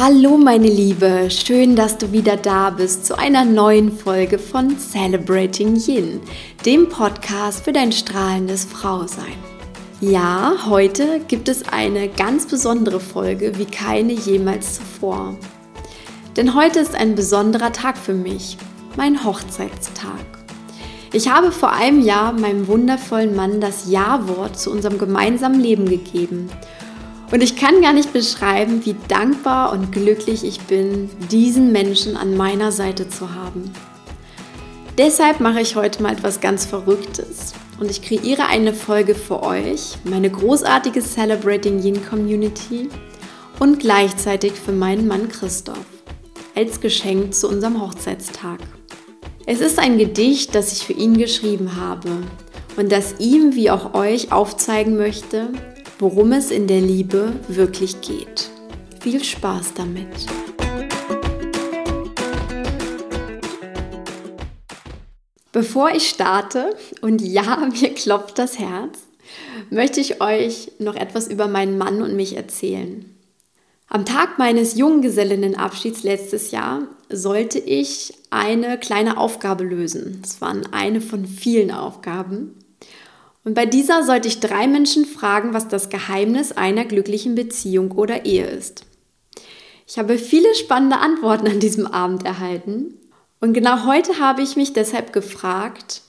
Hallo meine Liebe, schön, dass du wieder da bist zu einer neuen Folge von Celebrating Yin, dem Podcast für dein strahlendes Frausein. Ja, heute gibt es eine ganz besondere Folge wie keine jemals zuvor. Denn heute ist ein besonderer Tag für mich, mein Hochzeitstag. Ich habe vor einem Jahr meinem wundervollen Mann das Ja-Wort zu unserem gemeinsamen Leben gegeben – und ich kann gar nicht beschreiben, wie dankbar und glücklich ich bin, diesen Menschen an meiner Seite zu haben. Deshalb mache ich heute mal etwas ganz Verrücktes und ich kreiere eine Folge für euch, meine großartige Celebrating Yin Community und gleichzeitig für meinen Mann Christoph als Geschenk zu unserem Hochzeitstag. Es ist ein Gedicht, das ich für ihn geschrieben habe und das ihm wie auch euch aufzeigen möchte, worum es in der Liebe wirklich geht. Viel Spaß damit! Bevor ich starte, und ja, mir klopft das Herz, möchte ich euch noch etwas über meinen Mann und mich erzählen. Am Tag meines Junggesellinnenabschieds letztes Jahr sollte ich eine kleine Aufgabe lösen. Das waren eine von vielen Aufgaben. Und bei dieser sollte ich drei Menschen fragen, was das Geheimnis einer glücklichen Beziehung oder Ehe ist. Ich habe viele spannende Antworten an diesem Abend erhalten. Und genau heute habe ich mich deshalb gefragt,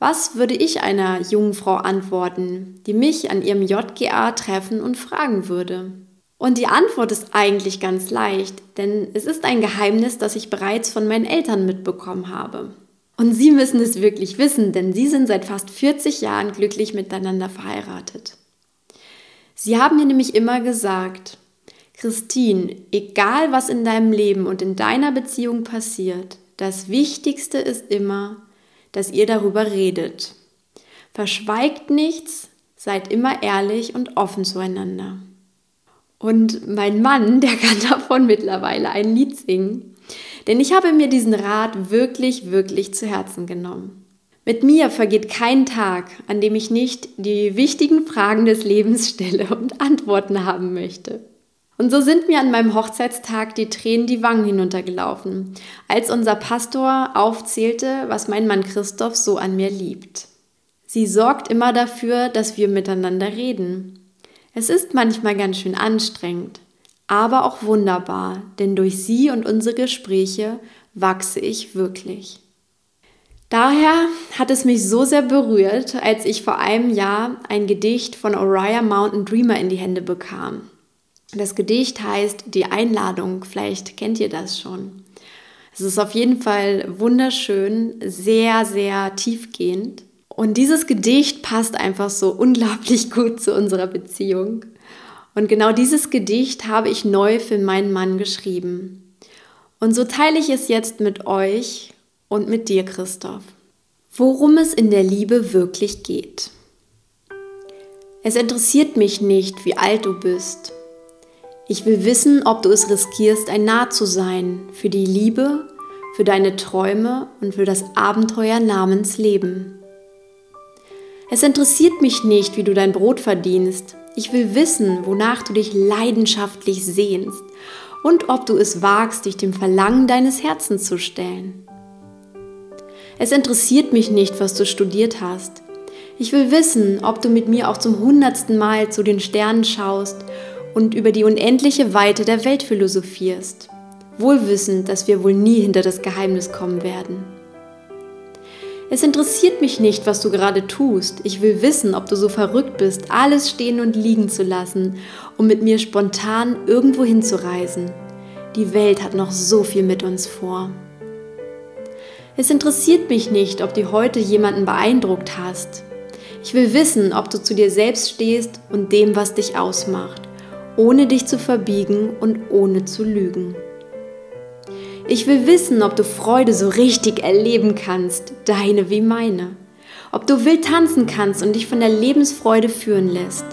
was würde ich einer jungen Frau antworten, die mich an ihrem JGA treffen und fragen würde? Und die Antwort ist eigentlich ganz leicht, denn es ist ein Geheimnis, das ich bereits von meinen Eltern mitbekommen habe. Und Sie müssen es wirklich wissen, denn Sie sind seit fast 40 Jahren glücklich miteinander verheiratet. Sie haben mir nämlich immer gesagt, Christine, egal was in deinem Leben und in deiner Beziehung passiert, das Wichtigste ist immer, dass ihr darüber redet. Verschweigt nichts, seid immer ehrlich und offen zueinander. Und mein Mann, der kann davon mittlerweile ein Lied singen. Denn ich habe mir diesen Rat wirklich, wirklich zu Herzen genommen. Mit mir vergeht kein Tag, an dem ich nicht die wichtigen Fragen des Lebens stelle und Antworten haben möchte. Und so sind mir an meinem Hochzeitstag die Tränen die Wangen hinuntergelaufen, als unser Pastor aufzählte, was mein Mann Christoph so an mir liebt. Sie sorgt immer dafür, dass wir miteinander reden. Es ist manchmal ganz schön anstrengend, aber auch wunderbar, denn durch sie und unsere Gespräche wachse ich wirklich. Daher hat es mich so sehr berührt, als ich vor einem Jahr ein Gedicht von Oriah Mountain Dreamer in die Hände bekam. Das Gedicht heißt Die Einladung, vielleicht kennt ihr das schon. Es ist auf jeden Fall wunderschön, sehr, sehr tiefgehend. Und dieses Gedicht passt einfach so unglaublich gut zu unserer Beziehung. Und genau dieses Gedicht habe ich neu für meinen Mann geschrieben. Und so teile ich es jetzt mit euch und mit dir, Christoph. Worum es in der Liebe wirklich geht. Es interessiert mich nicht, wie alt du bist. Ich will wissen, ob du es riskierst, ein Nah zu sein für die Liebe, für deine Träume und für das Abenteuer namens Leben. Es interessiert mich nicht, wie du dein Brot verdienst. Ich will wissen, wonach du dich leidenschaftlich sehnst und ob du es wagst, dich dem Verlangen deines Herzens zu stellen. Es interessiert mich nicht, was du studiert hast. Ich will wissen, ob du mit mir auch zum hundertsten Mal zu den Sternen schaust und über die unendliche Weite der Welt philosophierst, wohl wissend, dass wir wohl nie hinter das Geheimnis kommen werden. Es interessiert mich nicht, was du gerade tust. Ich will wissen, ob du so verrückt bist, alles stehen und liegen zu lassen, um mit mir spontan irgendwo hinzureisen. Die Welt hat noch so viel mit uns vor. Es interessiert mich nicht, ob du heute jemanden beeindruckt hast. Ich will wissen, ob du zu dir selbst stehst und dem, was dich ausmacht, ohne dich zu verbiegen und ohne zu lügen. Ich will wissen, ob du Freude so richtig erleben kannst, deine wie meine. Ob du wild tanzen kannst und dich von der Lebensfreude führen lässt.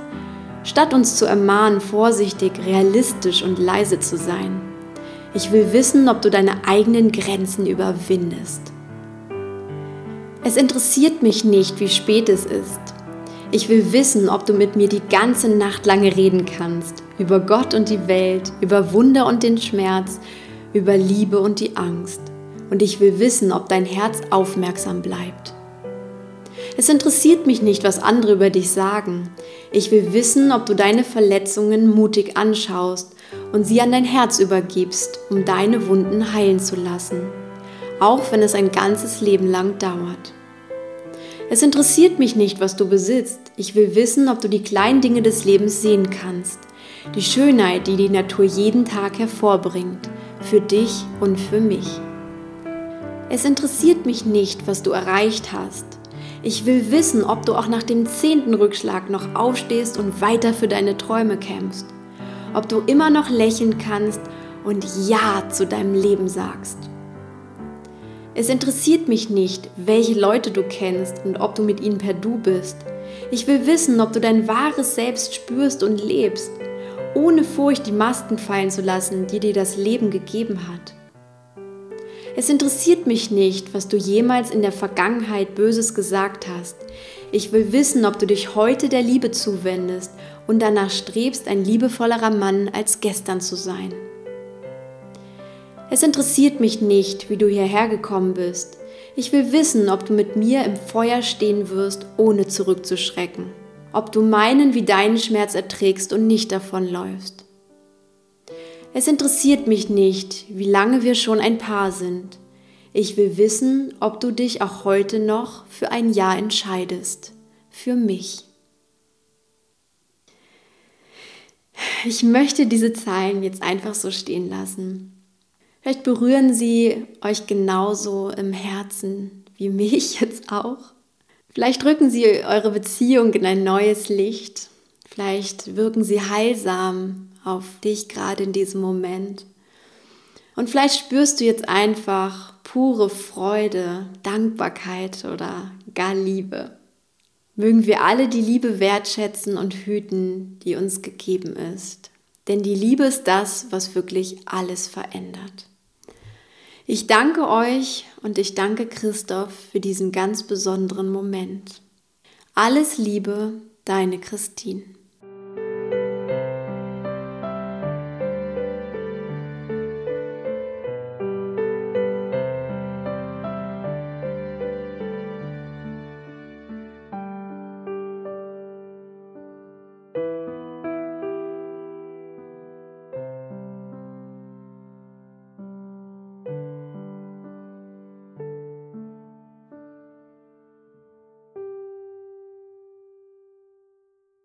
Statt uns zu ermahnen, vorsichtig, realistisch und leise zu sein. Ich will wissen, ob du deine eigenen Grenzen überwindest. Es interessiert mich nicht, wie spät es ist. Ich will wissen, ob du mit mir die ganze Nacht lange reden kannst. Über Gott und die Welt, über Wunder und den Schmerz, über Liebe und die Angst. Und ich will wissen, ob dein Herz aufmerksam bleibt. Es interessiert mich nicht, was andere über dich sagen. Ich will wissen, ob du deine Verletzungen mutig anschaust und sie an dein Herz übergibst, um deine Wunden heilen zu lassen, auch wenn es ein ganzes Leben lang dauert. Es interessiert mich nicht, was du besitzt. Ich will wissen, ob du die kleinen Dinge des Lebens sehen kannst. Die Schönheit, die die Natur jeden Tag hervorbringt. Für dich und für mich. Es interessiert mich nicht, was du erreicht hast. Ich will wissen, ob du auch nach dem zehnten Rückschlag noch aufstehst und weiter für deine Träume kämpfst. Ob du immer noch lächeln kannst und Ja zu deinem Leben sagst. Es interessiert mich nicht, welche Leute du kennst und ob du mit ihnen per Du bist. Ich will wissen, ob du dein wahres Selbst spürst und lebst, ohne Furcht die Masken fallen zu lassen, die dir das Leben gegeben hat. Es interessiert mich nicht, was du jemals in der Vergangenheit Böses gesagt hast. Ich will wissen, ob du dich heute der Liebe zuwendest und danach strebst, ein liebevollerer Mann als gestern zu sein. Es interessiert mich nicht, wie du hierher gekommen bist. Ich will wissen, ob du mit mir im Feuer stehen wirst, ohne zurückzuschrecken. Ob du meinen wie deinen Schmerz erträgst und nicht davonläufst. Es interessiert mich nicht, wie lange wir schon ein Paar sind. Ich will wissen, ob du dich auch heute noch für ein Ja entscheidest. Für mich. Ich möchte diese Zeilen jetzt einfach so stehen lassen. Vielleicht berühren sie euch genauso im Herzen wie mich jetzt auch. Vielleicht rücken sie eure Beziehung in ein neues Licht. Vielleicht wirken sie heilsam auf dich gerade in diesem Moment. Und vielleicht spürst du jetzt einfach pure Freude, Dankbarkeit oder gar Liebe. Mögen wir alle die Liebe wertschätzen und hüten, die uns gegeben ist. Denn die Liebe ist das, was wirklich alles verändert. Ich danke euch und ich danke Christoph für diesen ganz besonderen Moment. Alles Liebe, deine Christine.